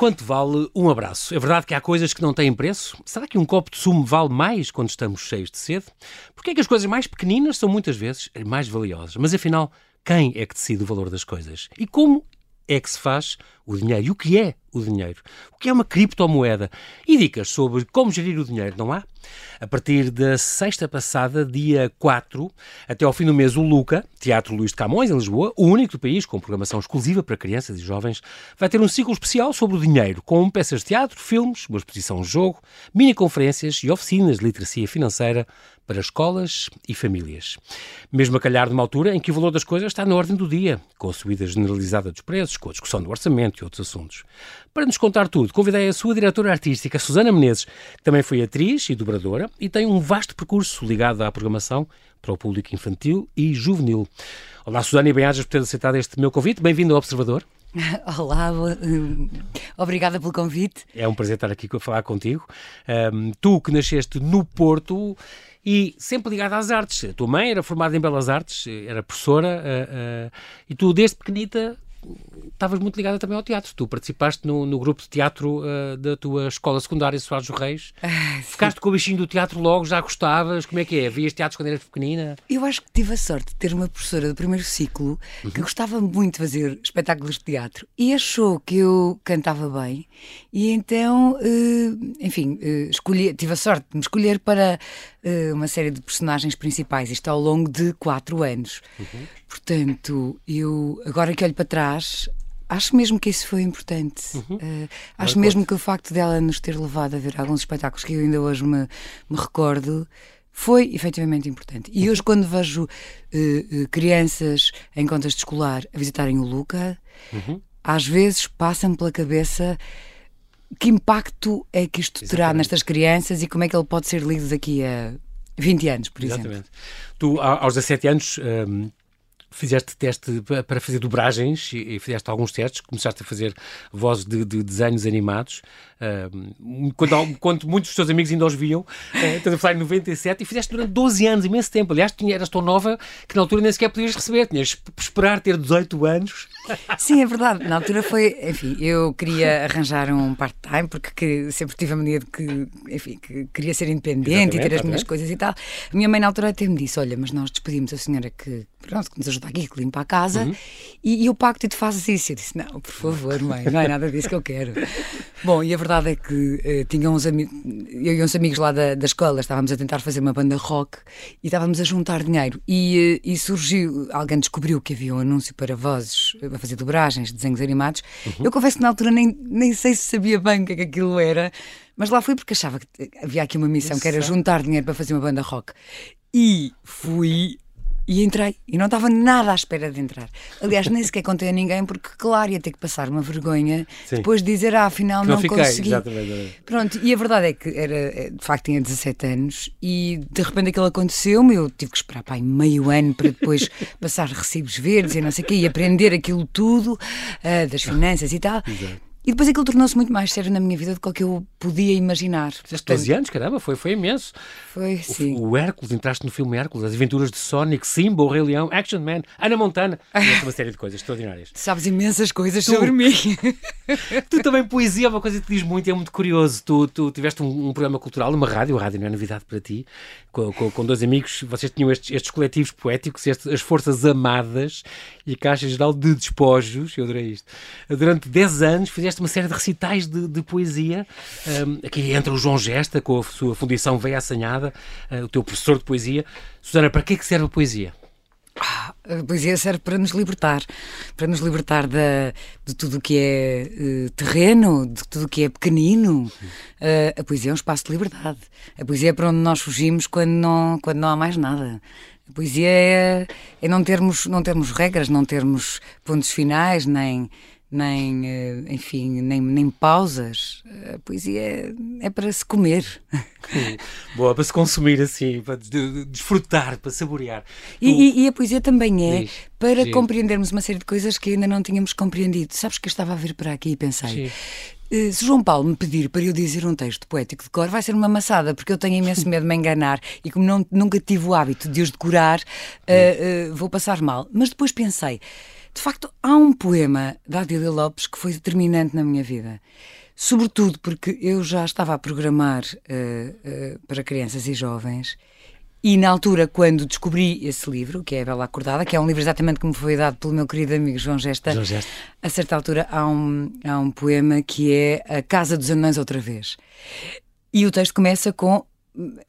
Quanto vale um abraço? É verdade que há coisas que não têm preço? Será que um copo de sumo vale mais quando estamos cheios de sede? Porquê é que as coisas mais pequeninas são muitas vezes mais valiosas? Mas afinal, quem é que decide o valor das coisas? E como é que se faz o dinheiro? E o que é o dinheiro? O que é uma criptomoeda? E dicas sobre como gerir o dinheiro, não há? A partir da sexta passada, dia 4, até ao fim do mês, o Luca, Teatro Luís de Camões, em Lisboa, o único do país com programação exclusiva para crianças e jovens, vai ter um ciclo especial sobre o dinheiro, com peças de teatro, filmes, uma exposição de jogo, mini-conferências e oficinas de literacia financeira para escolas e famílias. Mesmo a calhar numa altura em que o valor das coisas está na ordem do dia, com a subida generalizada dos preços, com a discussão do orçamento e outros assuntos. Para nos contar tudo, convidei a sua diretora artística, Susana Menezes, que também foi atriz e dobradora e tem um vasto percurso ligado à programação para o público infantil e juvenil. Olá, Susana, e bem-ajas por ter aceitado este meu convite. Bem-vindo ao Observador. Olá, obrigada pelo convite. É um prazer estar aqui a falar contigo. Um, tu que nasceste no Porto e sempre ligada às artes. A tua mãe era formada em Belas Artes, era professora, uh, uh, e tu desde pequenita estavas muito ligada também ao teatro. Tu participaste no, no grupo de teatro uh, da tua escola secundária, Soares dos Reis. Ah, Ficaste com o bichinho do teatro logo, já gostavas? Como é que é? Vias teatros quando eras pequenina? Eu acho que tive a sorte de ter uma professora do primeiro ciclo uhum. que gostava muito de fazer espetáculos de teatro e achou que eu cantava bem e então, uh, enfim, uh, escolhi, tive a sorte de me escolher para uma série de personagens principais, isto ao longo de quatro anos. Uhum. Portanto, eu, agora que olho para trás, Acho mesmo que isso foi importante. Uhum. Uh, acho mesmo que o facto dela nos ter levado a ver alguns espetáculos que eu ainda hoje me, me recordo foi efetivamente importante. E hoje, quando vejo uh, uh, crianças em contexto escolar a visitarem o Luca, uhum. às vezes passa-me pela cabeça que impacto é que isto Exatamente. terá nestas crianças e como é que ele pode ser lido daqui a 20 anos, por Exatamente. exemplo. Tu, aos 17 anos, um, fizeste teste para fazer dobragens e fizeste alguns testes, começaste a fazer vozes de, de desenhos animados, quando, quando, muitos dos teus amigos ainda os viam, uh, estás a falar em 97, e fizeste durante 12 anos, imenso tempo. Aliás, tu eras tão nova que na altura nem sequer podias receber, tinhas que esperar ter 18 anos. Sim, é verdade. Na altura foi, enfim, eu queria arranjar um part-time, porque sempre tive a mania de que, enfim, que queria ser independente exatamente, e ter as minhas coisas e tal. A minha mãe na altura até me disse, olha, mas nós despedimos a senhora que, pronto, que nos ajuda está aqui, que limpa a casa, uhum. e, e o pacto te fazes isso. Eu disse: Não, por favor, mãe, não é nada disso que eu quero. Bom, e a verdade é que uh, tinha uns amigos, eu e uns amigos lá da, da escola estávamos a tentar fazer uma banda rock e estávamos a juntar dinheiro. E, uh, e surgiu, alguém descobriu que havia um anúncio para vozes, para fazer dobragens, desenhos animados. Uhum. Eu confesso que na altura nem, nem sei se sabia bem o que, é que aquilo era. Mas lá fui porque achava que havia aqui uma missão Isso que era juntar dinheiro para fazer uma banda rock. E fui e entrei. E não estava nada à espera de entrar. Aliás, nem sequer contei a ninguém, porque, claro, ia ter que passar uma vergonha Sim. depois de dizer, ah, afinal não, não fiquei, consegui. Exatamente. Pronto, e a verdade é que era, é, de facto tinha 17 anos e de repente aquilo aconteceu-me. Eu tive que esperar pai, meio ano para depois passar recibos verdes e não sei o quê e aprender aquilo tudo uh, das finanças e tal. Exato. E depois aquilo tornou-se muito mais sério na minha vida do que eu podia imaginar. Fizeste 12 anos, caramba, foi, foi imenso. Foi, sim. O, o, Hércules, entraste no filme Hércules, as aventuras de Sonic, Simba, o Rei Leão, Action Man, Ana Montana. uma série de coisas extraordinárias. Sabes imensas coisas tu, sobre mim. tu também, poesia é uma coisa que te diz muito e é muito curioso. Tu, tu tiveste um, um, programa cultural numa rádio, a rádio não é novidade para ti, com, com, com dois amigos, vocês tinham estes, estes coletivos poéticos, estes, as Forças Amadas e Caixa Geral de Despojos, eu adorei isto. Durante 10 anos fizeste uma série de recitais de, de poesia. Um, aqui entra o João Gesta, com a sua fundição Veia Assanhada, uh, o teu professor de poesia. Susana, para que é que serve a poesia? Ah, a poesia serve para nos libertar, para nos libertar da, de tudo o que é uh, terreno, de tudo o que é pequenino. Uh, a poesia é um espaço de liberdade. A poesia é para onde nós fugimos quando não, quando não há mais nada. A poesia é, é não, termos, não termos regras, não termos pontos finais, nem, nem, eh, enfim, nem, nem pausas. A poesia é, é para se comer. Boa, para se consumir assim, para desfrutar, para saborear. E, tu... e, e a poesia também é Diz. para Sim. compreendermos uma série de coisas que ainda não tínhamos compreendido. Sabes que eu estava a vir para aqui e pensei. Sim. Eh, se João Paulo me pedir para eu dizer um texto poético de cor, vai ser uma maçada, porque eu tenho imenso medo de me enganar e como não, nunca tive o hábito de os decorar, uh, uh, vou passar mal. Mas depois pensei, de facto, há um poema da Adília Lopes que foi determinante na minha vida. Sobretudo porque eu já estava a programar uh, uh, para crianças e jovens e na altura, quando descobri esse livro, que é a Bela Acordada, que é um livro exatamente que me foi dado pelo meu querido amigo João Gesta, João Gesta. a certa altura há um, há um poema que é A Casa dos Anões Outra Vez. E o texto começa com,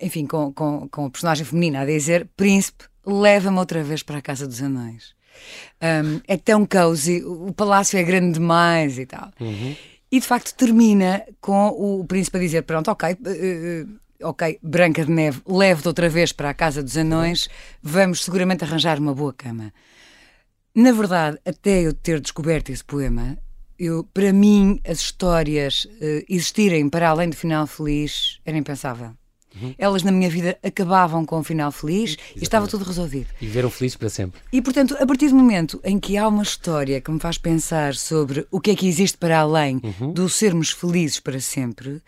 enfim, com, com, com a personagem feminina a dizer: Príncipe, leva-me outra vez para a Casa dos Anões. Um, é tão cozy, o palácio é grande demais e tal. Uhum. E de facto termina com o príncipe a dizer: Pronto, ok. Uh, ok, Branca de Neve, leve-te outra vez para a Casa dos Anões, vamos seguramente arranjar uma boa cama. Na verdade, até eu ter descoberto esse poema, eu, para mim, as histórias uh, existirem para além do final feliz era impensável. Uhum. Elas na minha vida acabavam com um final feliz Exatamente. e estava tudo resolvido. E viveram felizes para sempre. E portanto, a partir do momento em que há uma história que me faz pensar sobre o que é que existe para além uhum. do sermos felizes para sempre, uh,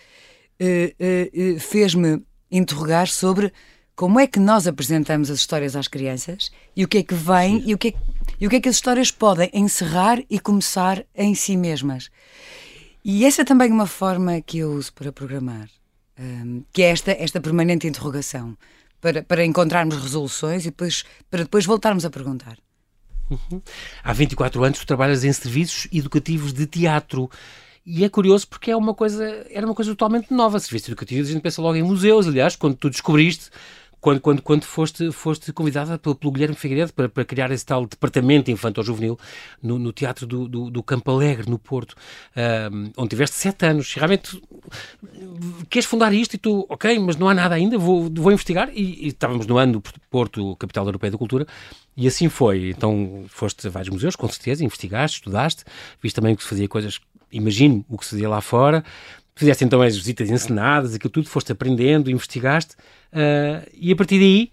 uh, fez-me interrogar sobre como é que nós apresentamos as histórias às crianças e o que é que vem e o que é, e o que é que as histórias podem encerrar e começar em si mesmas. E essa é também uma forma que eu uso para programar, que é esta, esta permanente interrogação, para, para encontrarmos resoluções e depois, para depois voltarmos a perguntar. Uhum. Há 24 anos tu trabalhas em serviços educativos de teatro. E é curioso porque é uma coisa, era uma coisa totalmente nova. Serviços educativos, a gente pensa logo em museus, aliás, quando tu descobriste quando, quando, quando foste, foste convidada pelo, pelo Guilherme Figueiredo para, para criar esse tal departamento infantil-juvenil no, no Teatro do, do, do, Campo Alegre, no Porto, onde tiveste sete anos. Realmente queres fundar isto e tu, ok, mas não há nada ainda, vou, vou investigar. E, e estávamos no ano do Porto, capital europeia da cultura, e assim foi. Então foste a vários museus, com certeza, investigaste, estudaste, viste também que se fazia coisas imagino o que se fazia lá fora. Fizeste então as visitas encenadas, aquilo tudo, foste aprendendo, investigaste, uh, e a partir daí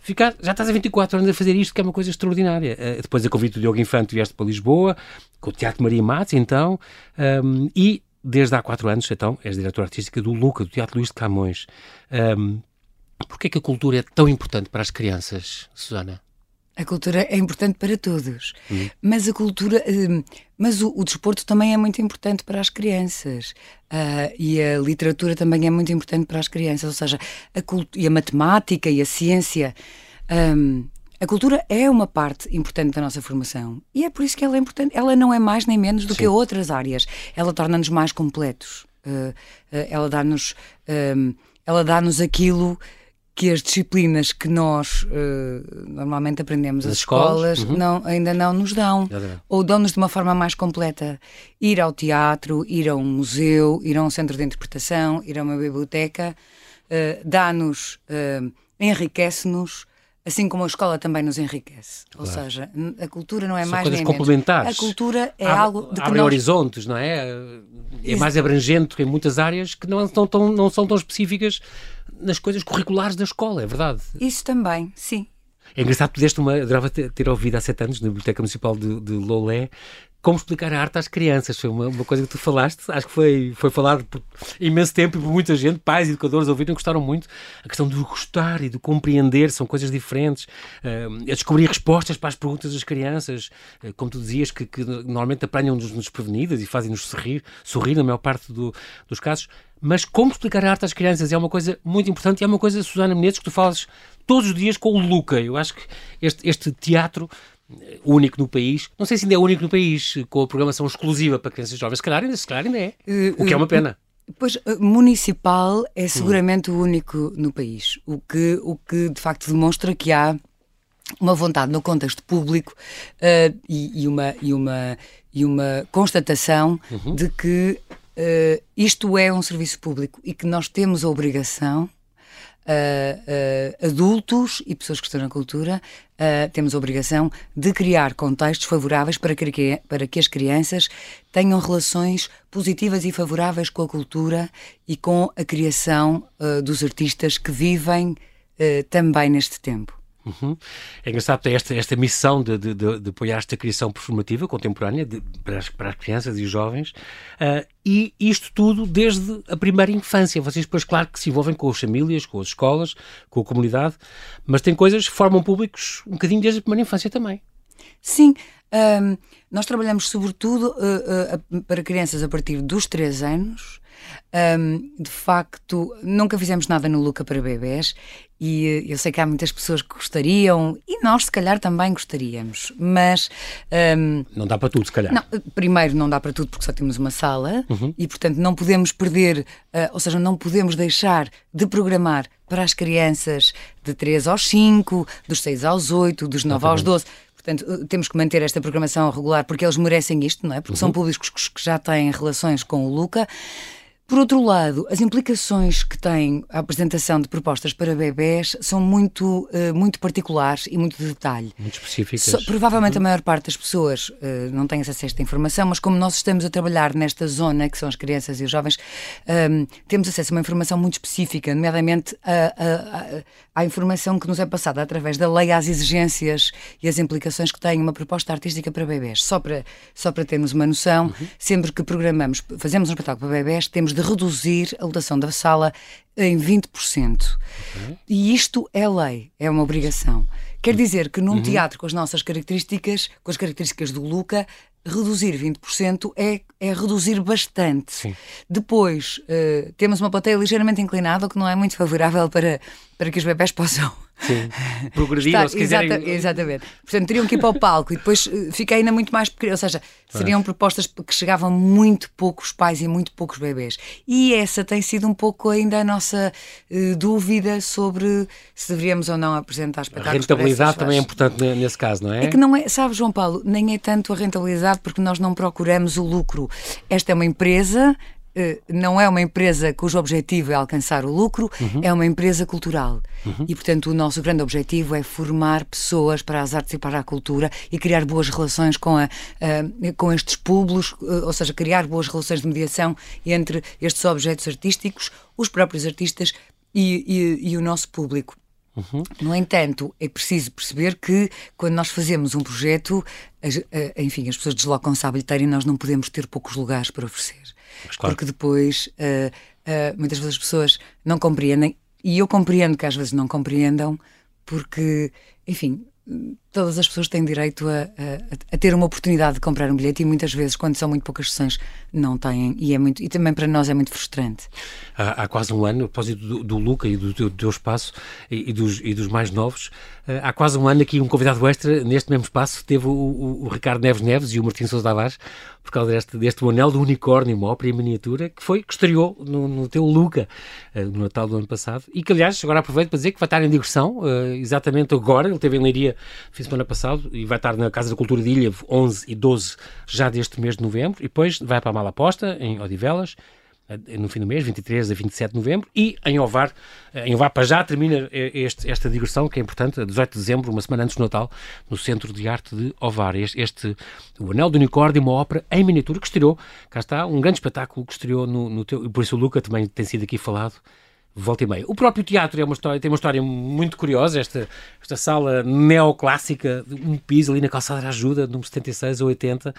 ficar, já estás há 24 anos a fazer isto, que é uma coisa extraordinária. Uh, depois a convite do Diogo Infante vieste para Lisboa, com o Teatro Maria Matos, então, um, e desde há 4 anos, então, és diretora artística do Luca, do Teatro Luís de Camões. Um, Porquê é que a cultura é tão importante para as crianças, Susana? A cultura é importante para todos, uhum. mas a cultura, hum, mas o, o, desporto também é muito importante para as crianças uh, e a literatura também é muito importante para as crianças, ou seja, a e a matemática e a ciência. Um, a cultura é uma parte importante da nossa formação e é por isso que ela é importante. Ela não é mais nem menos do Sim. que outras áreas. Ela torna-nos mais completos. Uh, uh, ela dá-nos, um, ela dá-nos aquilo que as disciplinas que nós uh, normalmente aprendemos nas escolas, escolas uhum. não, ainda não nos dão. Ou dão-nos de uma forma mais completa. Ir ao teatro, ir a um museu, ir a um centro de interpretação, ir a uma biblioteca, uh, dá-nos, uh, enriquece-nos. Assim como a escola também nos enriquece. Claro. Ou seja, a cultura não é São mais coisas nem complementares. Menos. A cultura é abre, algo de que nós... horizontes, não é? É mais abrangente em muitas áreas que não, não, não são tão específicas nas coisas curriculares da escola, é verdade. Isso também, sim. É engraçado, tu deste uma. Adorava ter, ter ouvido há sete anos na Biblioteca Municipal de, de Lolé como explicar a arte às crianças. Foi uma, uma, coisa que tu falaste, acho que foi, foi falado por imenso tempo e por muita gente, pais educadores ouviram, gostaram muito. A questão de gostar e de compreender são coisas diferentes. Uh, a descobrir respostas para as perguntas das crianças, uh, como tu dizias, que, que normalmente apanham-nos desprevenidas e fazem-nos sorrir, sorrir na maior parte do, dos casos. Mas como explicar a arte às crianças é uma coisa muito importante e é uma coisa, Susana Menezes, que tu falas todos os dias com o Luca. Eu acho que este, este teatro único no país. Não sei se ainda é único no país, com a programação exclusiva para crianças jovens. Se calhar ainda, se calhar ainda é. o que é uma pena. Pois, municipal é seguramente hum. o único no país. O que, o que de facto demonstra que há uma vontade no contexto público uh, e, e, uma, e, uma, e uma constatação uhum. de que uh, isto é um serviço público e que nós temos a obrigação uh, adultos e pessoas que estão na cultura uh, temos a obrigação de criar contextos favoráveis para que, para que as crianças tenham relações positivas e favoráveis com a cultura e com a criação dos artistas que vivem também neste tempo. Uhum. É engraçado ter esta, esta missão de, de, de, de apoiar esta criação performativa contemporânea de, para, as, para as crianças e jovens uh, e isto tudo desde a primeira infância. Vocês depois, claro, que se envolvem com as famílias, com as escolas, com a comunidade, mas tem coisas que formam públicos um bocadinho desde a primeira infância também. Sim, Um, nós trabalhamos sobretudo uh, uh, para crianças a partir dos 3 anos. Um, de facto, nunca fizemos nada no Luca para bebés e eu sei que há muitas pessoas que gostariam e nós, se calhar, também gostaríamos, mas. Um, não dá para tudo, se calhar. Não, primeiro, não dá para tudo porque só temos uma sala uhum. e, portanto, não podemos perder, uh, ou seja, não podemos deixar de programar para as crianças de 3 aos 5, dos 6 aos 8, dos 9 aos 12. Portanto, eh, temos que manter esta programação regular porque eles merecem isto, não é? Porque uhum. são públicos que já têm relações com o Luca. Por outro lado, as implicações que tem a apresentação de propostas para bebés são muito, uh, muito particulares e muito de detalhe. Muito específicas. So, provavelmente uhum. a maior parte das pessoas uh, não tem acesso a esta informação, mas como nós estamos a trabalhar nesta zona, que são as crianças e os jovens, um, ehm, temos acesso a uma informação muito específica, nomeadamente à informação que nos é passada através da lei às exigências e as implicações que tem uma proposta artística para bebés. Só para, só para termos uma noção, uhum. sempre que programamos, fazemos um espetáculo para bebés, temos de reduzir a lotação da sala em 20%. Okay. E isto é lei, é uma obrigação. Quer dizer que num uhum. teatro com as nossas características, com as características do Luca, reduzir 20% é, é reduzir bastante. Sim. Depois, uh, temos uma plateia ligeiramente inclinada, o que não é muito favorável para, para que os bebés possam Sim. Progredir, Está, ou se quiserem... Exata, exatamente. Portanto, teriam que ir para o palco e depois uh, fica ainda muito mais pequeno. Ou seja, seriam propostas que chegavam muito poucos pais e muito poucos bebés. E essa tem sido um pouco ainda a nossa uh, dúvida sobre se deveríamos ou não apresentar espetáculos. A rentabilidade também é importante nesse caso, não é? É que não é, sabe, João Paulo, nem é tanto a rentabilidade porque nós não procuramos o lucro. Esta é uma empresa eh, não é uma empresa cujo objetivo é alcançar o lucro, uhum. é uma empresa cultural. Uhum. E, portanto, o nosso grande objetivo é formar pessoas para as artes e para a cultura e criar boas relações com, a, com estes públicos, eh, ou seja, criar boas relações de mediação entre estes objetos artísticos, os próprios artistas e, e, e o nosso público. Uhum. No entanto, é preciso perceber que quando nós fazemos um projeto, enfim, as pessoas deslocam-se à bilheteira e nós não podemos ter poucos lugares para oferecer. Claro. Porque depois uh, uh, muitas vezes as pessoas não compreendem, e eu compreendo que às vezes não compreendam, porque, enfim, todas as pessoas têm direito a, a, a, ter uma oportunidade de comprar um bilhete e muitas vezes, quando são muito poucas sessões, não têm. E, é muito, e também para nós é muito frustrante. Há, há quase um ano, a propósito do, do Luca e do, do teu espaço e, e, dos, e dos mais novos, eh, há quase um ano aqui um convidado extra, neste mesmo espaço, teve o, o, o Ricardo Neves Neves e o Martim Sousa Tavares, por causa deste, deste anel do unicórnio, uma ópera em miniatura, que foi, que estreou no, no teu Luca, eh, no Natal do ano passado, e que, aliás, agora aproveito para dizer que vai estar em digressão, uh, exatamente agora, ele teve em Leiria fim de semana passado, e vai estar na Casa da Cultura de Ilha 11 e 12 já deste mês de novembro, e depois vai para a Malaposta, em Odivelas, eh, no fim do mês, 23 a 27 de novembro, e em Ovar, eh, em Ovar para já termina eh, este, esta digressão, que é importante, a 18 de dezembro, uma semana antes do Natal, no Centro de Arte de Ovar. Este, este o Anel do Unicórnio, uma ópera em miniatura que estreou, cá está, um grande espetáculo que estreou no, no teu, e por isso o Luca também tem sido aqui falado, volta e meia. O próprio teatro é uma história, tem uma história muito curiosa, esta, esta sala neoclássica, um piso ali na calçada de ajuda, número 76 ou 80.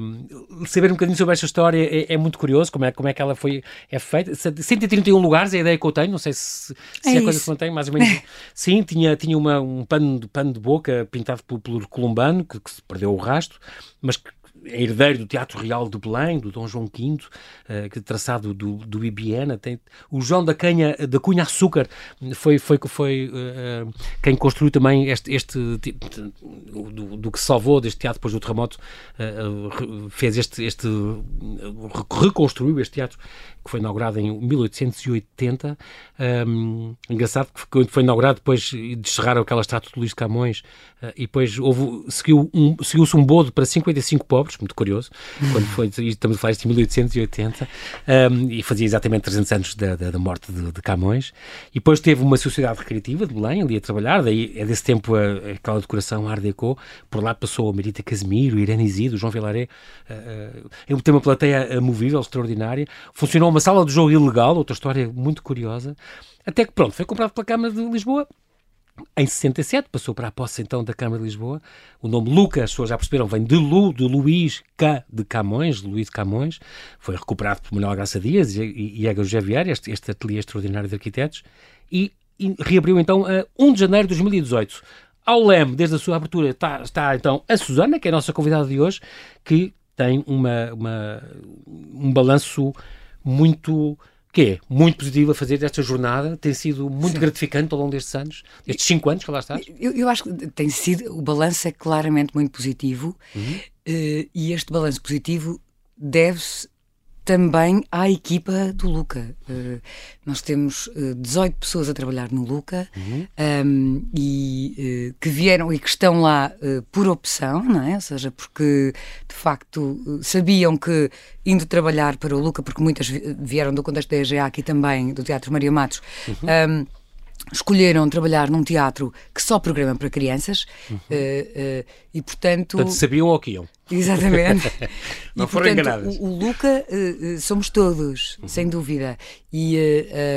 Um, saber um bocadinho sobre esta história é, é, muito curioso, como é, como é que ela foi é feita. 131 lugares é a ideia que eu tenho, não sei se, se é, é a coisa que mantém, mais ou menos. Sim, tinha, tinha uma, um pano, pano de boca pintado pelo, pelo Columbano, que, que se perdeu o rastro, mas que é herdeiro do Teatro Real de Belém, do Dom João V, uh, que traçado do, do Ibiena. Tem, o João da Canha, da Cunha Açúcar, foi, foi, foi uh, quem construiu também este, este do, do, que salvou deste teatro depois do terremoto, uh, fez este, este reconstruiu este teatro que foi inaugurado em 1880. Um, engraçado que foi inaugurado depois de descerraram aquela estátua de Luís de Camões uh, e depois houve, seguiu um, seguiu-se um bodo para 55 pobres, muito curioso, quando foi, estamos a falar de 1880, um, e fazia exatamente 300 anos da, da, da morte de, de, Camões. E depois teve uma sociedade recreativa de Belém, ali a trabalhar, daí é desse tempo a, aquela decoração Art Deco, por lá passou a Marita Casimiro, Irene Isidro, João Vilaré, uh, uh, tem uma plateia movível, extraordinária, funcionou uma uma sala de jogo ilegal, outra história muito curiosa, até que pronto, foi comprado pela Câmara de Lisboa. Em 67 passou para a posse então da Câmara de Lisboa. O nome Lucas, as pessoas já perceberam, vem de Lu, de Luís K de Camões, de Luís de Camões. Foi recuperado por Manuel Graça Dias e, e, José Vieira, este, este ateliê extraordinário de arquitetos, e, e reabriu então a 1 de janeiro de 2018 ao leme, desde a sua abertura, está, está então a Susana, que é a nossa convidada de hoje, que tem uma, uma um balanço muito que é muito positivo a fazer desta jornada, tem sido muito Sim. gratificante ao longo destes anos, estes cinco anos que lá estás? Eu, eu acho que tem sido, o balanço é claramente muito positivo uhum. uh, e este balanço positivo deve-se também à equipa do Luca. Uh, nós temos uh, eh, 18 pessoas a trabalhar no Luca uhum. um, ehm, e uh, que vieram e que estão lá por opção, não é? Ou seja, porque de facto sabiam que indo trabalhar para o Luca, porque muitas vieram do contexto da EGA aqui também, do Teatro Maria Matos. Uhum. Um, ehm, escolheram trabalhar num teatro que só programa para crianças uhum. uh, uh, e, portanto... Portanto, sabiam o que iam. Exatamente. Não e, foram portanto, enganadas. O, o Luca uh, somos todos, uhum. sem dúvida. E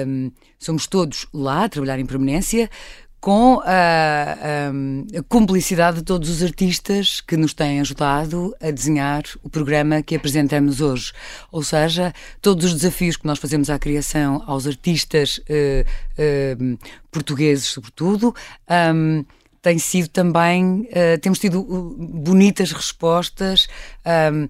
um, somos todos lá a trabalhar em permanência, com a, a, a, cumplicidade de todos os artistas que nos têm ajudado a desenhar o programa que apresentamos hoje. Ou seja, todos os desafios que nós fazemos à criação aos artistas uh, uh, portugueses, sobretudo. Um, tem sido também, uh, temos tido uh, bonitas respostas, um, uh,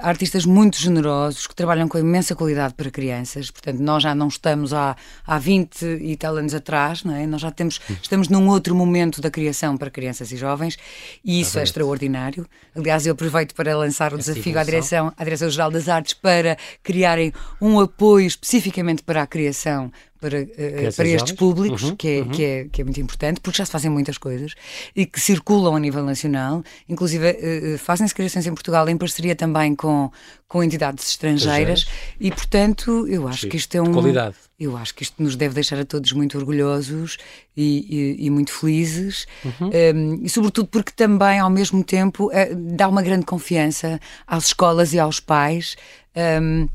artistas muito generosos que trabalham com imensa qualidade para crianças, portanto nós já não estamos há, há 20 e tal anos atrás, não é? nós já temos, estamos num outro momento da criação para crianças e jovens e isso é extraordinário. Aliás, eu aproveito para lançar o desafio à direção, à Direção-Geral das Artes para criarem um apoio especificamente para a criação para, uh, para estes públicos, uhum, que, é, uhum. que, é, que é muito importante, porque já se fazem muitas coisas e que circulam a nível nacional, inclusive uh, fazem-se criações em Portugal em parceria também com, com entidades estrangeiras e, portanto, eu acho Sim, que isto é um. Qualidade. Eu acho que isto nos deve deixar a todos muito orgulhosos e, e, e muito felizes, uhum. um, e sobretudo porque também, ao mesmo tempo, dá uma grande confiança às escolas e aos pais. Um,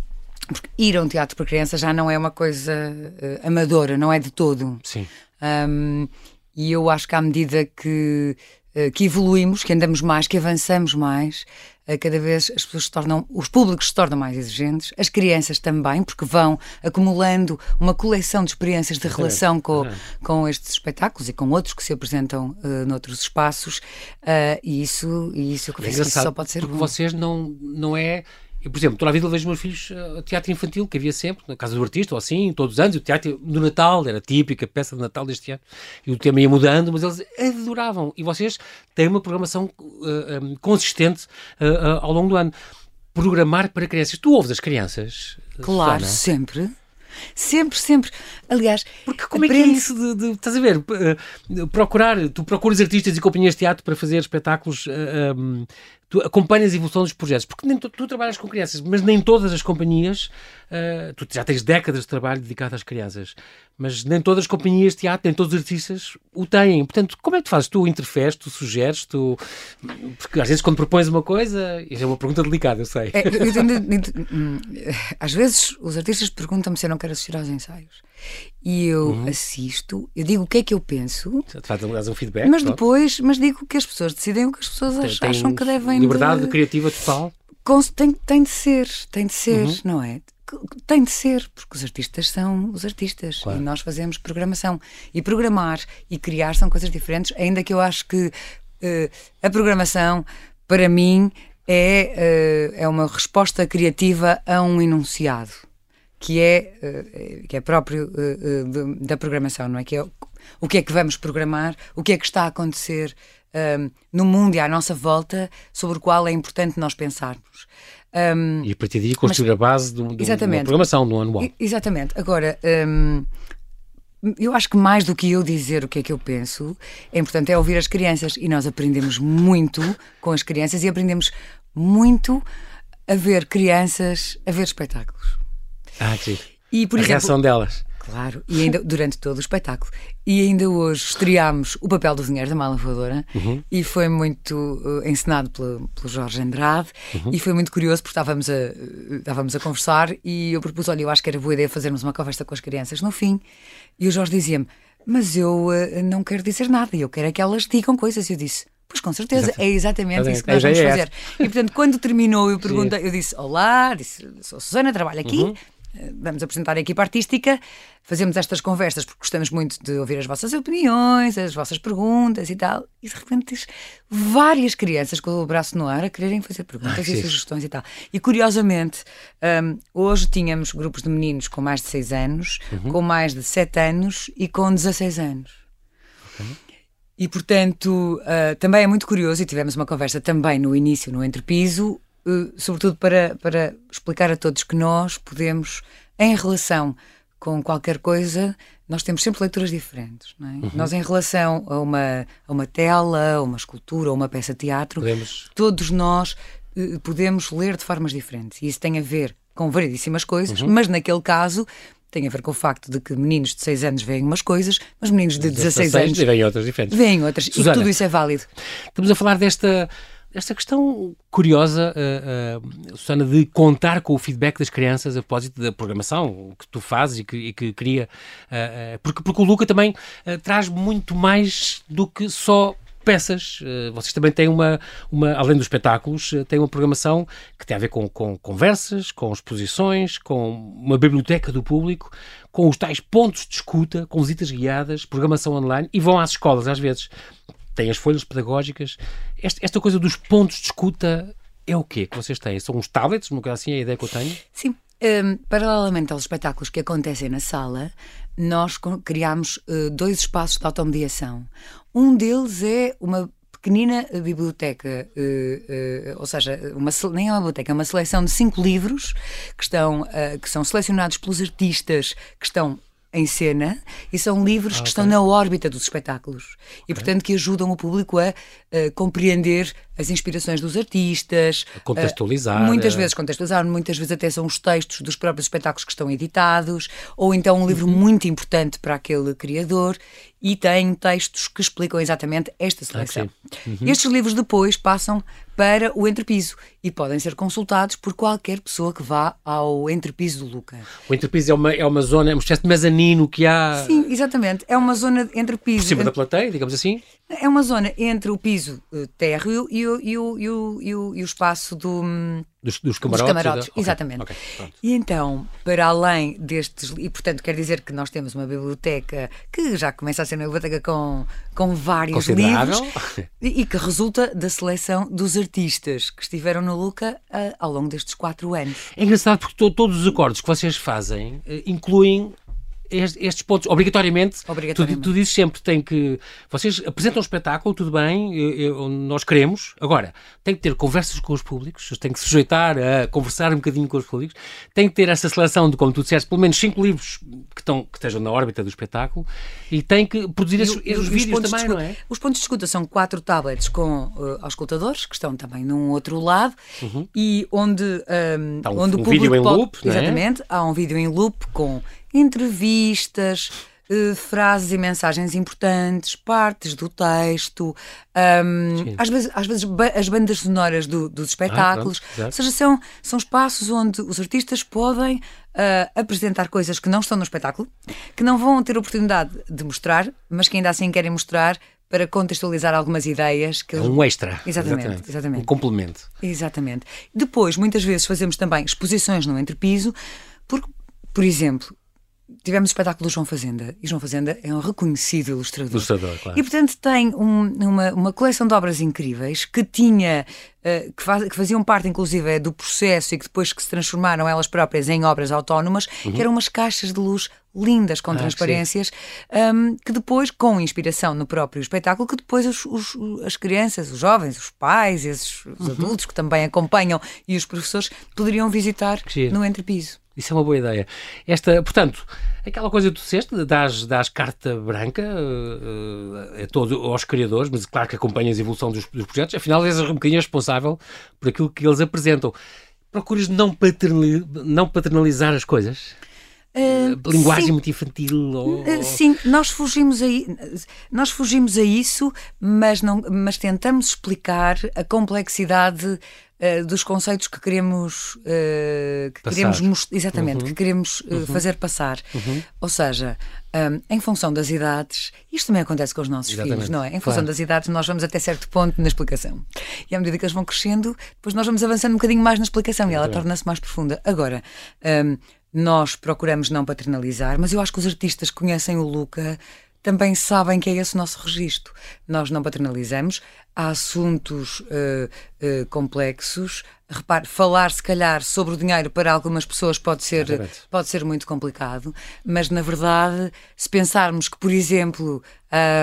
porque ir a um teatro para crianças já não é uma coisa uh, amadora, não é de todo. Sim. Um, e eu acho que à medida que, uh, que evoluímos, que andamos mais, que avançamos mais, uh, cada vez as pessoas se tornam, os públicos se tornam mais exigentes, as crianças também, porque vão acumulando uma coleção de experiências de relação com, com estes espetáculos e com outros que se apresentam uh, noutros espaços, e isso, e isso, é isso só pode ser porque bom. vocês não, não é e, por exemplo, toda a vida vejo meus filhos uh, a teatro infantil, que havia sempre, na Casa do Artista, ou assim, todos os anos, o teatro do Natal, era típica, peça de Natal deste ano, e o tema ia mudando, mas eles adoravam. E vocês têm uma programação uh, um, consistente uh, ao longo do ano. Programar para crianças. Tu ouves as crianças? Claro, Susana? sempre. Sempre, sempre. Aliás, porque como aprende... é que é isso de, de, estás a ver, procurar, tu procuras artistas e companhias de teatro para fazer espetáculos uh, um, tu acompanhas a evolução dos projetos, porque nem tu, tu trabalhas com crianças, mas nem todas as companhias, uh, tu já tens décadas de trabalho dedicado às crianças, mas nem todas as companhias de teatro, nem todos os artistas o têm. Portanto, como é que tu fazes? Tu interferes, tu sugeres, tu... Porque às vezes quando propões uma coisa, isso é uma pergunta delicada, eu sei. É, eu, eu, eu, hum, às vezes os artistas perguntam-me se eu não quero assistir aos ensaios. E eu uhum. assisto, eu digo o que é que eu penso. Faz um feedback. Mas depois, mas digo que as pessoas decidem o que as pessoas tem, acham que devem. Liberdade de... criativa total. Tem, tem de ser, tem de ser, uhum. não é? Tem de ser, porque os artistas são os artistas claro. e nós fazemos programação. E programar e criar são coisas diferentes, ainda que eu acho que uh, a programação, para mim, é, uh, é uma resposta criativa a um enunciado que é, uh, que é próprio uh, da programação, não é? Que é o que é que vamos programar, o que é que está a acontecer no mundo e à nossa volta, sobre o qual é importante nós pensarmos. Um, e a partir daí construir mas, a base de, de uma programação, do anual. Exatamente. Agora, um, eu acho que mais do que eu dizer o que é que eu penso, é importante é ouvir as crianças e nós aprendemos muito com as crianças e aprendemos muito a ver crianças, a ver espetáculos. Ah, sim. E, por a exemplo, reação delas. Claro, e ainda durante todo o espetáculo. E ainda hoje estreámos o papel do dinheiro da Mala Voadora uhum. e foi muito uh, encenado pelo, pelo Jorge Andrade uhum. e foi muito curioso porque estávamos a, estávamos a conversar e eu propus, olha, eu acho que era boa ideia fazermos uma conversa com as crianças no fim e o Jorge dizia-me, mas eu uh, não quero dizer nada, eu quero é que elas digam coisas. E eu disse, Pois com certeza, é exatamente isso que nós vamos é fazer. E portanto, quando terminou, eu perguntei, eu disse: Olá, disse, sou Susana, trabalho aqui. Uhum vamos apresentar a equipa artística, fazemos estas conversas porque gostamos muito de ouvir as vossas opiniões, as vossas perguntas e tal. E de repente tens várias crianças com o braço no ar a quererem fazer perguntas ah, e sugestões e tal. E curiosamente, um, hoje tínhamos grupos de meninos com mais de 6 anos, uhum. com mais de 7 anos e com 16 anos. Okay. E portanto, uh, também é muito curioso, e tivemos uma conversa também no início, no entrepiso, sobretudo para, para explicar a todos que nós podemos, em relação com qualquer coisa, nós temos sempre leituras diferentes. É? Uhum. Nós, em relação a uma, a uma tela, a uma escultura, a uma peça de teatro, podemos... todos nós uh, podemos ler de formas diferentes. E isso tem a ver com variedíssimas coisas, uhum. mas naquele caso tem a ver com o facto de que meninos de 6 anos veem umas coisas, mas meninos de 16, 16 anos veem outras diferentes. Veem outras, Susana, e tudo isso é válido. Estamos a falar desta esta questão curiosa, uh, uh, Susana, de contar com o feedback das crianças a propósito da programação que tu fazes e que, e que cria, uh, porque, porque o Luca também traz muito mais do que só peças. Vocês também têm uma, uma além dos espetáculos, têm uma programação que tem a ver com, com conversas, com exposições, com uma biblioteca do público, com os tais pontos de escuta, com visitas guiadas, programação online e vão às escolas às vezes. Têm as folhas pedagógicas. Esta, esta coisa dos pontos de escuta é o quê que vocês têm? São os tablets, no caso assim, é a ideia que eu tenho? Sim. Um, paralelamente aos espetáculos que acontecem na sala, nós criámos uh, dois espaços de automediação. Um deles é uma pequenina biblioteca, uh, uh, ou seja, uma, nem é uma biblioteca, é uma seleção de cinco livros que, estão, uh, que são selecionados pelos artistas que estão em cena e são livros ah, que estão na órbita dos espetáculos e, okay. portanto, que ajudam o público a, a, compreender as inspirações dos artistas, a contextualizar. A, muitas vezes contextualizar, muitas vezes até são os textos dos próprios espetáculos que estão editados, ou então um livro uhum. muito importante para aquele criador e tem textos que explicam exatamente esta seleção. Ah, uhum. Estes livros depois passam para o entrepiso e podem ser consultados por qualquer pessoa que vá ao entrepiso do Luca. O entrepiso é uma, é uma zona, é uma espécie de mezanino que há. Sim, exatamente. É uma zona entre piso. Por cima da plateia, digamos assim? É uma zona entre o piso uh, térreo e o, e, o, e, o, e, o, e o espaço do. Hum, dos, dos camarotes? Dos camarotes, da... exatamente. Okay, okay, e então, para além destes. E portanto, quer dizer que nós temos uma biblioteca que já começa a ser uma biblioteca com, com vários livros e, e, que resulta da seleção dos artistas que estiveram no Luca uh, ao longo destes quatro anos. É engraçado porque to, todos os acordos que vocês fazem uh, incluem estes pontos, obrigatoriamente, obrigatoriamente. Tu, tu, dizes sempre tem que. Vocês apresentam um espetáculo, tudo bem, eu, eu, nós queremos. Agora, tem que ter conversas com os públicos, tem que se sujeitar a conversar um bocadinho com os públicos, tem que ter essa seleção de, como tu disseste, pelo menos cinco livros que, estão, que estejam na órbita do espetáculo e tem que produzir e, esses, esses vídeos também, não é? Os pontos de escuta são quatro tablets com uh, auscultadores, que estão também num outro lado, uhum. e onde, um, um, onde um o público. Vídeo em pode, loop, exatamente, é? há um vídeo em loop com entrevistas, uh, frases e mensagens importantes, partes do texto, um, às, vezes, às vezes as bandas sonoras do, dos espetáculos. Ah, Ou seja, são, são espaços onde os artistas podem uh, apresentar coisas que não estão no espetáculo, que não vão ter oportunidade de mostrar, mas que ainda assim querem mostrar para contextualizar algumas ideias. Que... É um extra. Exatamente, exatamente, exatamente. Um complemento. Exatamente. Depois, muitas vezes, fazemos também exposições no entrepiso, porque, por exemplo, tivemos o espetáculo do João Fazenda e João Fazenda é um reconhecido ilustrador. Ilustrador, claro. E portanto tem um, uma, uma coleção de obras incríveis que tinha, uh, que, faz, que, faziam parte inclusive do processo e que depois que se transformaram elas próprias em obras autónomas, uhum. que eram umas caixas de luz lindas com ah, transparências, um, que depois, com inspiração no próprio espetáculo, que depois os, os, as crianças, os jovens, os pais, esses, os uhum. adultos que também acompanham e os professores poderiam visitar no entrepiso. Isso é uma boa ideia. Esta, portanto, aquela coisa que tu disseste, das, das carta branca uh, a todos, aos criadores, mas claro que acompanhas a evolução dos, dos projetos, afinal és um bocadinho responsável por aquilo que eles apresentam. Procuras não, paternali não paternalizar as coisas? Uh, linguagem sim. muito infantil ou... sim nós fugimos a nós fugimos a isso mas não mas tentamos explicar a complexidade uh, dos conceitos que queremos uh, que queremos exatamente uhum. que queremos uh, uhum. fazer passar uhum. ou seja um, em função das idades isto também acontece com os nossos exatamente. filhos não é em função claro. das idades nós vamos até certo ponto na explicação e à medida que eles vão crescendo depois nós vamos avançando um bocadinho mais na explicação e ela torna-se mais profunda agora um, nós procuramos não paternalizar, mas eu acho que os artistas conhecem o Luca também sabem que é esse o nosso registro. Nós não paternalizamos, há assuntos uh, uh, complexos. Repare, falar se calhar sobre o dinheiro para algumas pessoas pode ser, pode ser muito complicado, mas na verdade, se pensarmos que, por exemplo,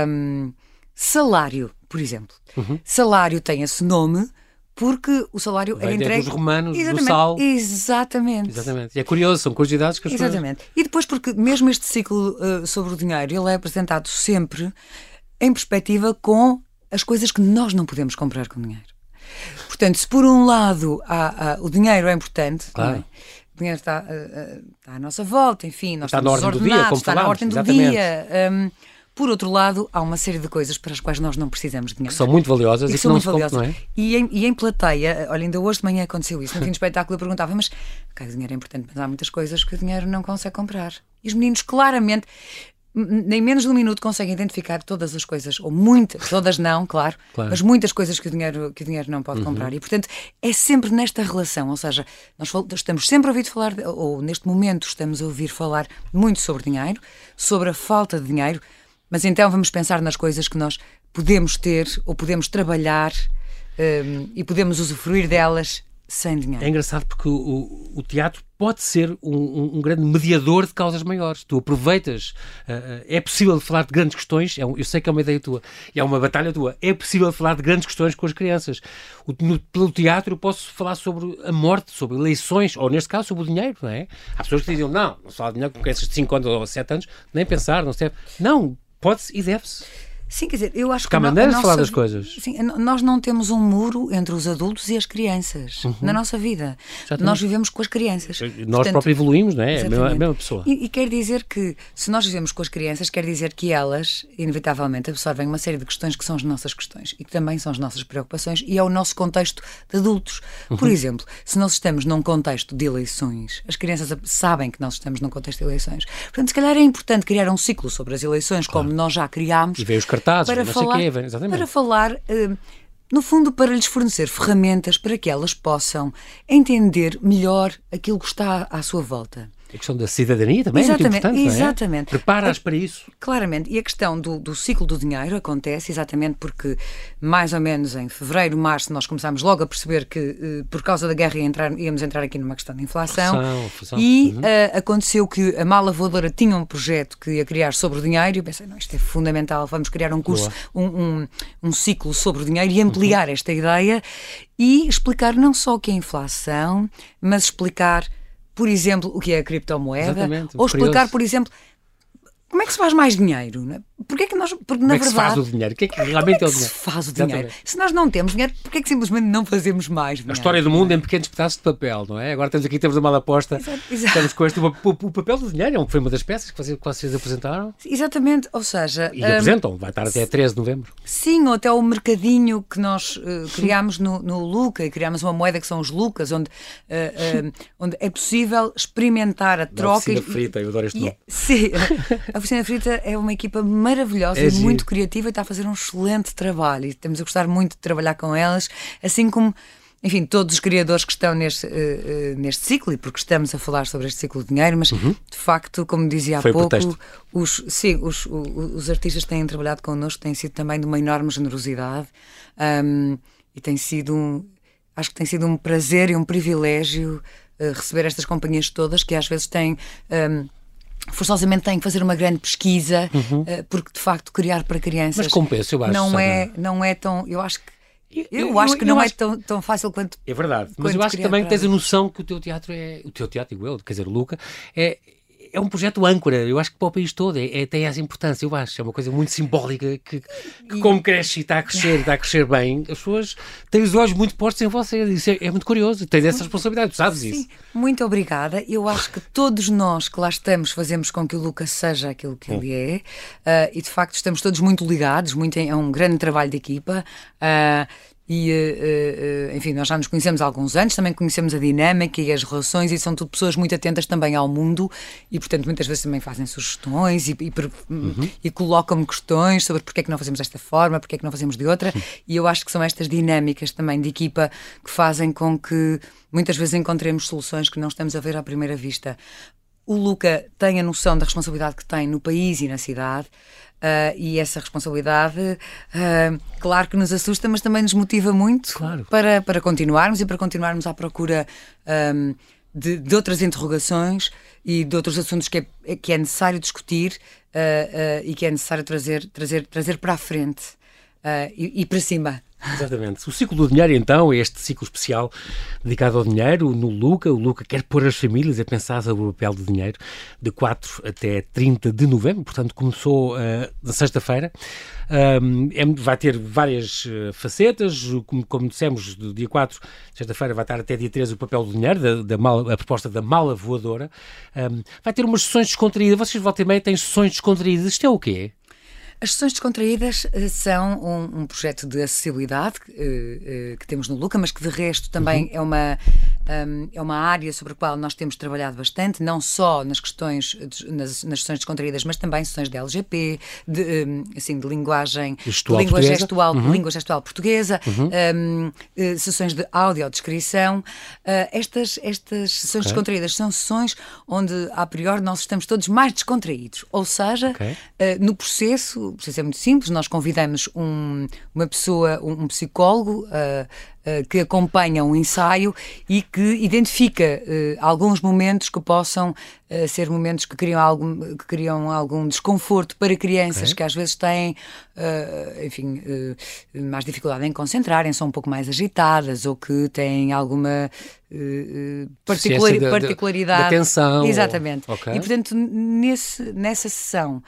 um, salário, por exemplo, uhum. salário tem esse nome porque o salário Vem era entregue. dos romanos, Exatamente. do sal. Exatamente. Exatamente. E é curioso, são curiosidades que as Exatamente. Pessoas... E depois, porque mesmo este ciclo uh, sobre o dinheiro, ele é apresentado sempre em perspectiva com as coisas que nós não podemos comprar com dinheiro. Portanto, se por um lado há, há, o dinheiro é importante, é? claro. o dinheiro está, uh, está, à nossa volta, enfim, nós está estamos na ordem do dia, como está falamos, na ordem do exatamente. dia. Um, por outro lado, há uma série de coisas para as quais nós não precisamos de dinheiro. Que são muito valiosas e, que, que não se compram, não é? E em, e em plateia, olha, ainda hoje de manhã aconteceu isso, no fim do espetáculo eu perguntava, mas okay, o dinheiro é importante, mas há muitas coisas que o dinheiro não consegue comprar. E os meninos claramente nem menos de um minuto conseguem identificar todas as coisas, ou muitas, todas não, claro, claro. mas muitas coisas que o dinheiro, que o dinheiro não pode uhum. comprar. E, portanto, é sempre nesta relação, ou seja, nós estamos sempre a ouvir falar, ou neste momento estamos a ouvir falar muito sobre dinheiro, sobre a falta de dinheiro, mas então vamos pensar nas coisas que nós podemos ter ou podemos trabalhar um, e podemos usufruir delas sem dinheiro. É engraçado porque o, o teatro pode ser um, um, grande mediador de causas maiores. Tu aproveitas, uh, é possível falar de grandes questões, é um, eu sei que é uma ideia tua, e é uma batalha tua, é possível falar de grandes questões com as crianças. O, no, pelo teatro eu posso falar sobre a morte, sobre eleições, ou neste caso sobre o dinheiro, não é? Há pessoas que dizem, não, não se fala de dinheiro com crianças de 5 anos ou 7 anos, nem pensar, não se deve. Não, Pode-se e deve-se. Sim, quer dizer, eu acho que. Há maneiras de falar das coisas. Sim, nós não temos um muro entre os adultos e as crianças uhum. na nossa vida. Nós vivemos com as crianças. Nós Portanto, próprios evoluímos, não é? É a mesma, a mesma pessoa. E, e, quer dizer que, se nós vivemos com as crianças, quer dizer que elas, inevitavelmente, absorvem uma série de questões que são as nossas questões e que também são as nossas preocupações e é o nosso contexto de adultos. Uhum. Por exemplo, se nós estamos num contexto de eleições, as crianças sabem que nós estamos num contexto de eleições. Portanto, se calhar é importante criar um ciclo sobre as eleições, claro. como nós já criámos. E ver os cartazes, para falar falar, exatamente. para falar, uh, no fundo, para lhes fornecer ferramentas para que elas possam entender melhor aquilo que está à sua volta. A questão da cidadania também exatamente, é muito importante. Exatamente. É? Preparas para isso. Claramente. E a questão do, do, ciclo do dinheiro acontece exatamente porque, mais ou menos em fevereiro, março, nós começámos logo a perceber que, uh, por causa da guerra, entrar, íamos entrar aqui numa questão de inflação. E uhum. uh, aconteceu que a Mala Voadora tinha um projeto que ia criar sobre o dinheiro e eu pensei, não, isto é fundamental, vamos criar um curso, um, um, um, ciclo sobre o dinheiro e ampliar uhum. esta ideia e explicar não só o que é inflação, mas explicar por exemplo, o que é a criptomoeda, Exatamente, ou explicar, por exemplo, como é que se faz mais dinheiro? Né? Porquê é que nós, porque, como na é que verdade, se faz o dinheiro? O que é que realmente é, é o dinheiro? se faz o dinheiro? Exatamente. Se nós não temos dinheiro, porquê é que simplesmente não fazemos mais dinheiro? A história do mundo é? em pequenos pedaços de papel, não é? Agora temos aqui, temos uma aposta, exato, exato. estamos com este, o, o, papel do dinheiro, é foi uma das peças que vocês, que vocês apresentaram. Exatamente, ou seja... E um, apresentam, vai estar até 13 de novembro. Sim, ou até o mercadinho que nós uh, criámos no, no Luca, e criámos uma moeda que são os Lucas, onde, uh, uh, onde é possível experimentar a troca... A oficina frita, eu adoro este nome. sim, a oficina frita é uma equipa maravilhosa é e muito criativa e está a fazer um excelente trabalho. E temos a gostar muito de trabalhar com elas, assim como enfim, todos os criadores que estão neste, uh, uh, neste ciclo, e porque estamos a falar sobre este ciclo de dinheiro, mas uhum. de facto, como dizia há Foi pouco, os, sim, os, os, os, artistas que têm trabalhado connosco têm sido também de uma enorme generosidade um, e tem sido um, acho que tem sido um prazer e um privilégio uh, receber estas companhias todas que às vezes têm. Um, forçosamente têm que fazer uma grande pesquisa, uhum. uh, porque de facto criar para crianças. Mas compensa, eu acho. Não é, não é tão. Eu acho que. Eu, eu acho que não é acho, é tão, tão fácil quanto. É verdade, mas eu acho que também tens a noção que o teu teatro é. O teu teatro, digo eu, quer dizer, o Luca, é, é um projeto âncora, eu acho que para o país todo é, é, tem essa importância, eu acho, é uma coisa muito simbólica que, que como cresce e está a crescer e está a crescer bem, as pessoas têm os olhos muito postos em você, isso é, é muito curioso, tens essa responsabilidade, tu sabes Sim, isso. Muito obrigada, eu acho que todos nós que lá estamos fazemos com que o Lucas seja aquilo que ele é uh, e de facto estamos todos muito ligados, muito em, é um grande trabalho de equipa. Uh, e, uh, uh, enfim, nós já nos conhecemos há alguns anos, também conhecemos a dinâmica e as relações, e são tudo pessoas muito atentas também ao mundo, e portanto muitas vezes também fazem sugestões e, e, uhum. e colocam-me questões sobre porque é que não fazemos desta forma, porque é que não fazemos de outra, e eu acho que são estas dinâmicas também de equipa que fazem com que muitas vezes encontremos soluções que não estamos a ver à primeira vista. o Luca tem a noção da responsabilidade que tem no país e na cidade. Uh, e essa responsabilidade, uh, claro que nos assusta, mas também nos motiva muito claro. para, para continuarmos e para continuarmos à procura um, de, de, outras interrogações e de outros assuntos que é, que é necessário discutir uh, e que é necessário trazer, trazer, trazer para a frente e, e para cima. Exatamente. O ciclo do dinheiro, então, é este ciclo especial dedicado ao dinheiro, no Luca. O Luca quer pôr as famílias a pensar sobre o papel do dinheiro de 4 até 30 de novembro, portanto, começou uh, na sexta-feira. Um, é, vai ter várias uh, facetas, como, como dissemos, do dia 4, sexta-feira, vai estar até dia 13 o papel do dinheiro, da, da mala, a proposta da mala voadora. Um, vai ter umas sessões descontraídas. Vocês, volta e meia, têm sessões descontraídas. Isto é o quê? As sessões descontraídas eh, são um, um projeto de acessibilidade que, uh, uh, que temos no Luca, mas que de resto também uhum. é, uma, um, é uma área sobre a qual nós temos trabalhado bastante, não só nas questões, nas, nas sessões descontraídas, mas também sessões de LGP, de, um, assim, de linguagem, gestual de língua, portuguesa. gestual, uhum. língua gestual portuguesa, uhum. um, uh, sessões de audiodescrição. estas, estas sessões okay. descontraídas são sessões onde, a priori, nós estamos todos mais descontraídos, ou seja, okay. no processo o processo é muito simples. Nós convidamos um, uma pessoa, um, um psicólogo, uh, uh, que acompanha um ensaio e que identifica uh, alguns momentos que possam ser momentos que criam algum, que criam algum desconforto para crianças okay. que às vezes têm, enfim, mais dificuldade em concentrarem, são um pouco mais agitadas ou que têm alguma particular, particularidade. Da atenção. Exatamente. Okay. E portanto, nesse, nessa sessão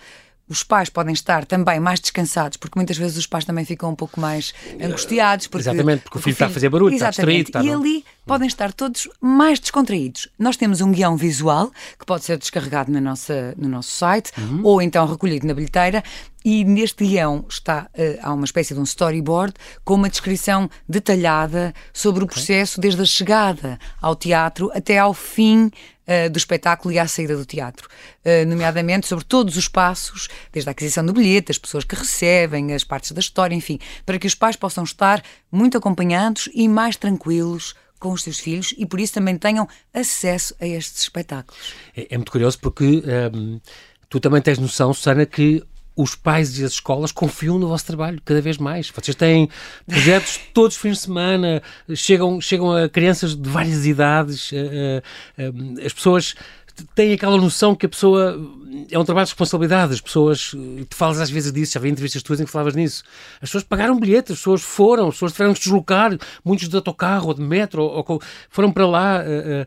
os pais podem estar também mais descansados, porque muitas vezes os pais também ficam um pouco mais angustiados. Porque, exatamente, porque, porque o filho está a fazer barulho, está distraído. Está, e ali podem estar todos mais descontraídos. Nós temos um guião visual que pode ser descarregado na nossa, no nosso site uhum. ou então recolhido na bilheteira. E neste guião está uh, há uma espécie de um storyboard com uma descrição detalhada sobre o processo desde a chegada ao teatro até ao fim uh, do espetáculo e à saída do teatro, uh, nomeadamente sobre todos os passos, desde a aquisição do bilhete, as pessoas que recebem, as partes da história, enfim, para que os pais possam estar muito acompanhados e mais tranquilos com os seus filhos e por isso também tenham acesso a estes espetáculos. É, é muito curioso porque um, ehm, tu também tens noção, Susana, que os pais e as escolas confiam no vosso trabalho cada vez mais. Vocês têm projetos todos os fins de semana, chegam, chegam a crianças de várias idades, uh, uh, as pessoas têm aquela noção que a pessoa é um trabalho de responsabilidade. As pessoas, tu falas às vezes disso, já vi entrevistas tuas em que falavas nisso. As pessoas pagaram bilhetes, as pessoas foram, as pessoas tiveram que deslocar, muitos de autocarro ou de metro, ou, ou foram para lá. Eh, eh,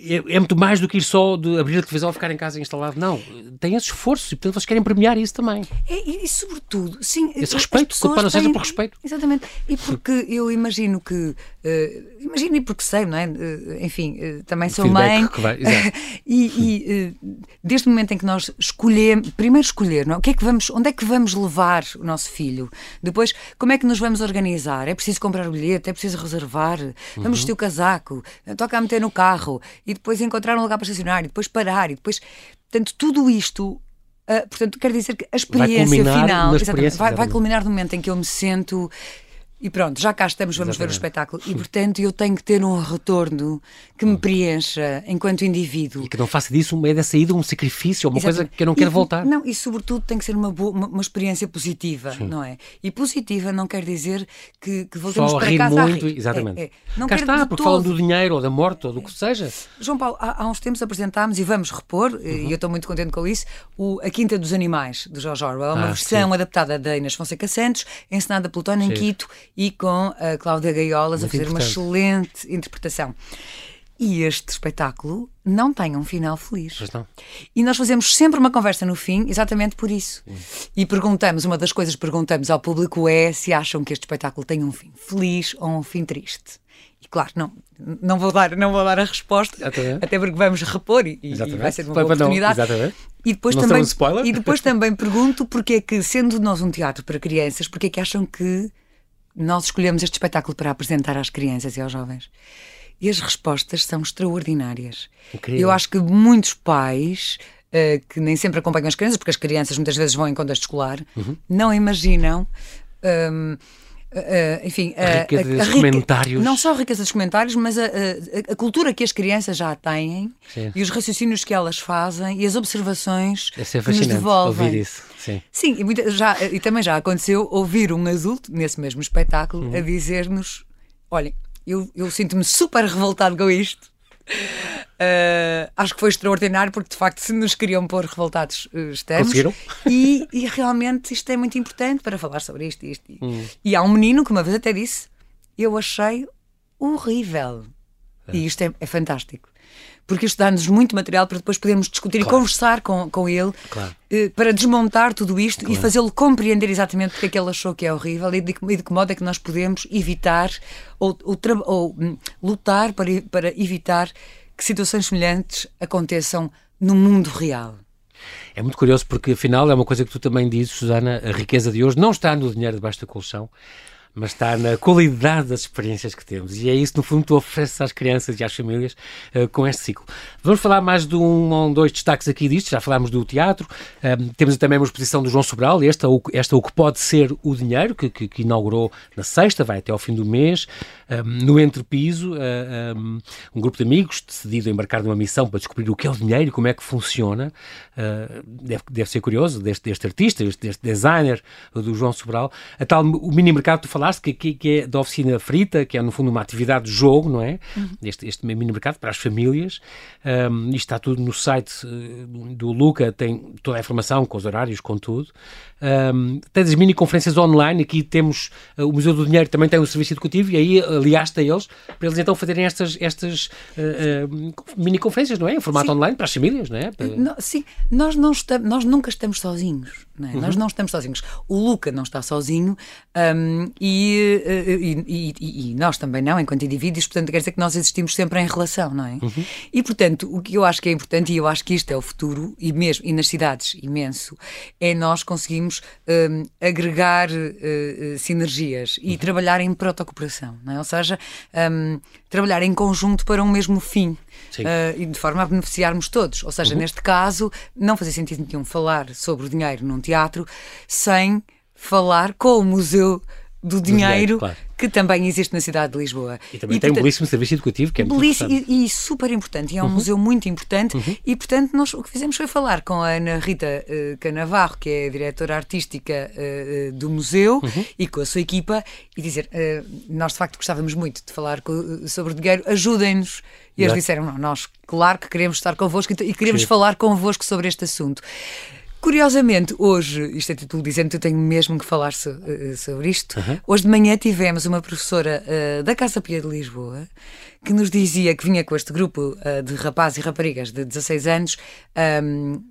é, é, muito mais do que ir só de abrir a televisão ficar em casa instalado. Não, tem esse esforço e, portanto, vocês querem premiar isso também. É, e, e, sobretudo, sim. Esse respeito, para não seja por respeito. Exatamente. E porque eu imagino que. Uh, imagino e porque sei, não é? Uh, enfim, uh, também sou mãe. Vai, e, e desde o momento em que nós escolhemos, primeiro escolher, não é? o que é que vamos, onde é que vamos levar o nosso filho? Depois, como é que nos vamos organizar? É preciso comprar o bilhete, é preciso reservar, vamos uhum. vestir o casaco, toca a meter no carro e depois encontrar um lugar para estacionar e depois parar e depois, portanto, tudo isto Uh, portanto, quer dizer que a experiência vai final experiência, vai, vai, culminar no momento em que eu me sento e pronto, já cá estamos, vamos Exatamente. ver o espetáculo. E portanto eu tenho que ter um retorno que me preencha enquanto indivíduo. E que não faça disso uma da saída um sacrifício, uma Exatamente. coisa que eu não quero e, voltar. Não, e sobretudo tem que ser uma, boa, uma, uma experiência positiva, Sim. não é? E positiva não quer dizer que, que voltemos Só para rir casa muito, a rir. Exatamente. É, é. Não cá está, porque todo. falam do dinheiro ou da morte ou do que seja. João Paulo, há, há uns tempos apresentámos e vamos repor, uhum. e eu estou muito contente com isso, o A Quinta dos Animais, de George Orwell, uma ah, versão sim. adaptada da Inês Fonseca Santos, ensinada pelo Tony Quito e com a Cláudia Gaiolas Muito a fazer importante. uma excelente interpretação. E este espetáculo não tem um final feliz. Pois não. E nós fazemos sempre uma conversa no fim, exatamente por isso. Hum. E perguntamos, uma das coisas que perguntamos ao público é se acham que este espetáculo tem um fim feliz ou um fim triste. E claro, não, não vou dar, não vou dar a resposta, exatamente. até porque vamos repor e, e vai ser uma boa oportunidade. Não, e depois não também um e depois também pergunto porque é que sendo nós um teatro para crianças, porque é que acham que nós escolhemos este espetáculo para apresentar às crianças e aos jovens. E as respostas são extraordinárias. Incrível. Eu acho que muitos pais uh, que nem sempre acompanham as crianças, porque as crianças muitas vezes vão em contexto escolar, uhum. não imaginam um, Uh, enfim, a riqueza dos comentários. Não só a riqueza dos comentários, mas a, a, a cultura que as crianças já têm Sim. e os raciocínios que elas fazem e as observações é que nos devolvem. Ouvir isso. Sim, Sim e, muita, já, e também já aconteceu ouvir um adulto nesse mesmo espetáculo uhum. a dizer-nos: olhem, eu, eu sinto-me super revoltado com isto. Uh, acho que foi extraordinário porque de facto se nos queriam pôr revoltados uh, estamos e, e, realmente isto é muito importante para falar sobre isto, isto. Hum. e há um menino que uma vez até disse eu achei horrível é. e isto é, é, fantástico porque isto dá-nos muito material para depois podermos discutir claro. e conversar com, com ele claro. uh, para desmontar tudo isto claro. e fazê-lo compreender exatamente porque é que ele achou que é horrível e de, e de que modo é que nós podemos evitar ou, ou, ou um, lutar para, para evitar que situações semelhantes aconteçam no mundo real. É muito curioso porque, afinal, é uma coisa que tu também dizes, Susana, a riqueza de hoje não está no dinheiro debaixo da colchão, mas está na qualidade das experiências que temos. E é isso, no fundo, que tu ofereces às crianças e às famílias uh, com este ciclo. Vamos falar mais de um ou dois destaques aqui disto. Já falámos do teatro. Uh, temos também uma exposição do João Sobral, esta, esta O que Pode Ser o Dinheiro, que, que, que inaugurou na sexta, vai até ao fim do mês. Um, no Entrepiso, uh, um, um, grupo de amigos decidido embarcar numa missão para descobrir o que é o dinheiro e como é que funciona. Uh, deve, deve ser curioso, deste, deste artista, deste, deste designer do João Sobral. A tal, o mini mercado, tu falaste, que, que, que, é da oficina frita, que é no fundo uma atividade de jogo, não é? Uhum. Este, este mini mercado para as famílias. Um, isto está tudo no site do Luca, tem toda a informação com os horários, com tudo. Um, tens as mini conferências online, aqui temos uh, o Museu do Dinheiro também tem um serviço educativo e aí aliaste a eles para eles então fazerem estas, estas uh, uh, mini conferências, não é? Em formato sim. online para as famílias, não é? Para... Não, sim, nós, não estamos, nós nunca estamos sozinhos. Não é? uhum. Nós não estamos sozinhos. O Luca não está sozinho um, e, e, e, e, nós também não, enquanto indivíduos, portanto, quer dizer que nós existimos sempre em relação, não é? Uhum. E, portanto, o que eu acho que é importante, e eu acho que isto é o futuro, e mesmo e nas cidades, imenso, é nós conseguimos um, agregar uh, sinergias e uhum. trabalhar em protocooperação, não é? Ou seja, um, trabalhar em conjunto para um mesmo fim. Uh, e de forma a beneficiarmos todos. Ou seja, uhum. neste caso, não fazia sentido nenhum falar sobre o dinheiro num teatro sem falar com o Museu do dinheiro, claro. que também existe na cidade de Lisboa. E também e, tem portanto, um belíssimo serviço educativo que é muito importante. E, e, super importante, e é um uhum. museu muito importante. Uhum. E, portanto, nós o que fizemos foi falar com a Ana Rita uh, Canavarro, que é a diretora artística uh, do museu, uhum. e com a sua equipa, e dizer: uh, nós de facto gostávamos muito de falar com, sobre o dinheiro, ajudem-nos. E eles disseram: não, nós, claro que queremos estar convosco e queremos Sim. falar convosco sobre este assunto. Curiosamente, hoje, isto é título dizendo, eu tenho mesmo que falar so, uh, sobre isto. Uhum. Hoje de manhã tivemos uma professora uh, da Casa Pia de Lisboa que nos dizia que vinha com este grupo uh, de rapazes e raparigas de 16 anos, um,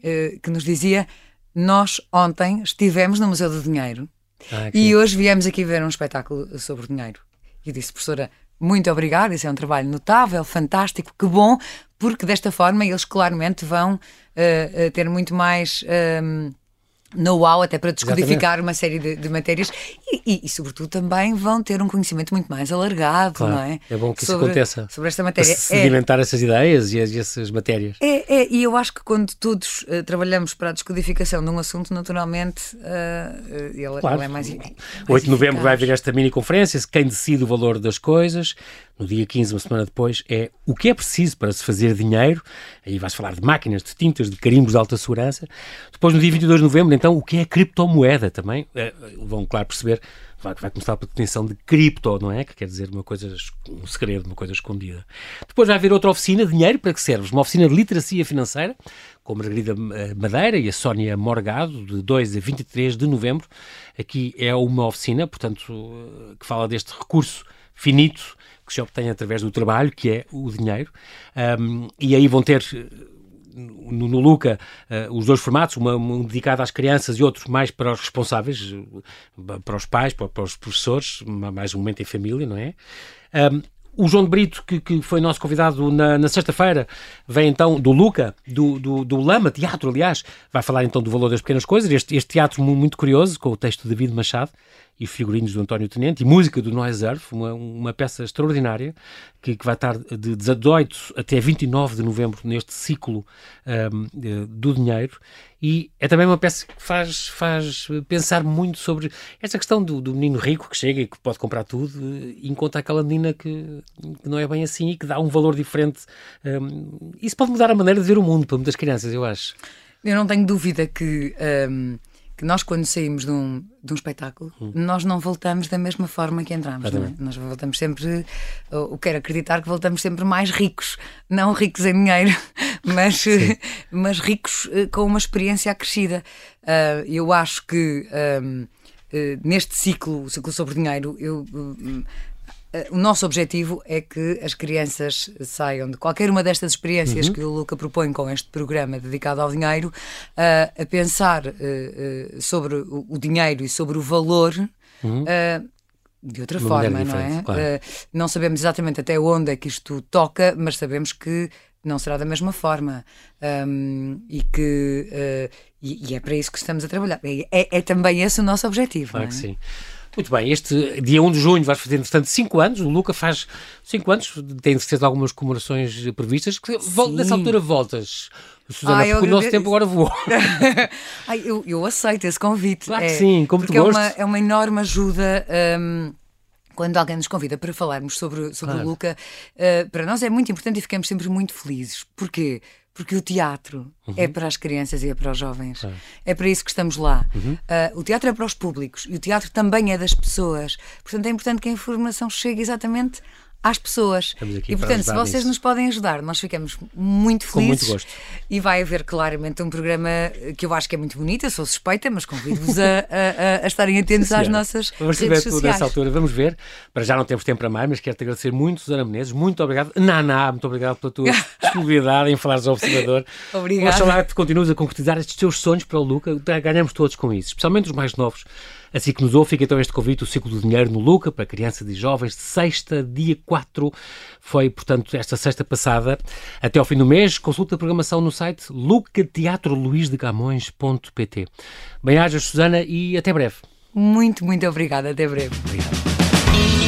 que nos dizia: Nós ontem estivemos no Museu do Dinheiro ah, e hoje viemos aqui ver um espetáculo sobre o dinheiro. E disse, professora, muito obrigada, isso é um trabalho notável, fantástico, que bom, porque desta forma eles claramente vão uh, ter muito mais. Ehm, know-how até para descodificar Exatamente. uma série de, de matérias e, e, e, sobretudo, também vão ter um conhecimento muito mais alargado, claro. não é? É bom que sobre, isso aconteça. Sobre esta matéria. Para sedimentar é, essas ideias e, e, essas matérias. É, é, e eu acho que quando todos uh, trabalhamos para a descodificação de um assunto, naturalmente, uh, ele, claro. ele, é mais. mais 8 de novembro vai haver esta mini conferência, quem decide o valor das coisas no dia 15, uma semana depois, é o que é preciso para se fazer dinheiro. Aí vais falar de máquinas, de tintas, de carimbos de alta segurança. Depois, no dia 22 de novembro, então, o que é criptomoeda também. É, vão, claro, perceber. Vai, vai começar a definição de cripto, não é? Que quer dizer uma coisa, um segredo, uma coisa escondida. Depois vai haver outra oficina, dinheiro para que serves? Uma oficina de literacia financeira, com a Margarida eh, Madeira e a Sónia Morgado, de 2 a 23 de novembro. Aqui é uma oficina, portanto, eh, que fala deste recurso finito que se obtém através do trabalho, que é o dinheiro, um, e aí vão ter no, no Luca uh, os dois formatos, uma, um dedicado às crianças e outro mais para os responsáveis, para os pais, para, para os professores, mais um momento em família, não é? Um, o João de Brito, que, que foi nosso convidado na, na sexta-feira, vem então do Luca, do, do, do, Lama Teatro, aliás, vai falar então do valor das pequenas coisas, este, este teatro muito curioso, com o texto de David Machado, e figurinos do António Tenente e música do Noise Earth, uma, uma peça extraordinária que, que vai estar de 18 até 29 de novembro neste ciclo um, do dinheiro e é também uma peça que faz, faz pensar muito sobre essa questão do, do menino rico que chega e que pode comprar tudo e encontra aquela menina que, que, não é bem assim e que dá um valor diferente. Um, isso pode mudar a maneira de ver o mundo para muitas crianças, eu acho. Eu não tenho dúvida que um, que nós, quando saímos de um, de um espetáculo, hum. nós não voltamos da mesma forma que entramos. É? Nós voltamos sempre, eu quero acreditar que voltamos sempre mais ricos, não ricos em dinheiro, mas, mas ricos eh, com uma experiência acrescida. Uh, eu acho que. Um, Uh, neste ciclo, o ciclo sobre dinheiro, eu, uh, eh, o nosso objetivo é que as crianças saiam de qualquer uma destas experiências uhum. que o Luca propõe com este programa dedicado ao dinheiro uh, a pensar uh, uh, sobre o, o, dinheiro e sobre o valor. Uhum. de outra Uma forma, não é? Claro. não sabemos exatamente até onde é que isto toca, mas sabemos que não será da mesma forma um, e que e, e, é para isso que estamos a trabalhar. É, é, é também esse o nosso objetivo. Claro é? que sim. Muito bem, este dia 1 de junho vais fazer, entretanto, 5 anos. O Luca faz 5 anos, tem certeza algumas comemorações previstas. Que, nessa altura voltas. Susana, ah, porque o nosso tempo agora voou. Ai, eu, eu aceito esse convite. Claro que é, sim, como porque é uma, é uma enorme ajuda. Um, quando alguém nos convida para falarmos sobre, sobre claro. o Luca, uh, para nós é muito importante e ficamos sempre muito felizes. Porquê? Porque o teatro uhum. é para as crianças e é para os jovens. Claro. É para isso que estamos lá. Uhum. Uh, o teatro é para os públicos e o teatro também é das pessoas. Portanto, é importante que a informação chegue exatamente às pessoas. E portanto, se vocês nisso. nos podem ajudar, nós ficamos muito felizes. Com muito gosto. E vai haver claramente um programa que eu acho que é muito bonito, eu sou suspeita, mas convido-vos a, a, a, estarem atentos às nossas Vamos redes sociais. nessa altura, vamos ver. Para já não temos tempo para mais, mas quero-te agradecer muito, Susana Menezes, muito obrigado. Naná, muito obrigado pela tua disponibilidade em falares ao observador. Obrigada. Oxalá que continues a concretizar estes teus sonhos para o Luca, ganhamos todos com isso, especialmente os mais novos. Assim que nos ouve, fica então este convite, o Ciclo do Dinheiro no Luca, para crianças e jovens, sexta, dia 4. Foi, portanto, esta sexta passada. Até ao fim do mês, consulta a programação no site lucateatroluisdecamões.pt. Bem-ajas, Susana, e até breve. Muito, muito obrigada. Até breve. Obrigado.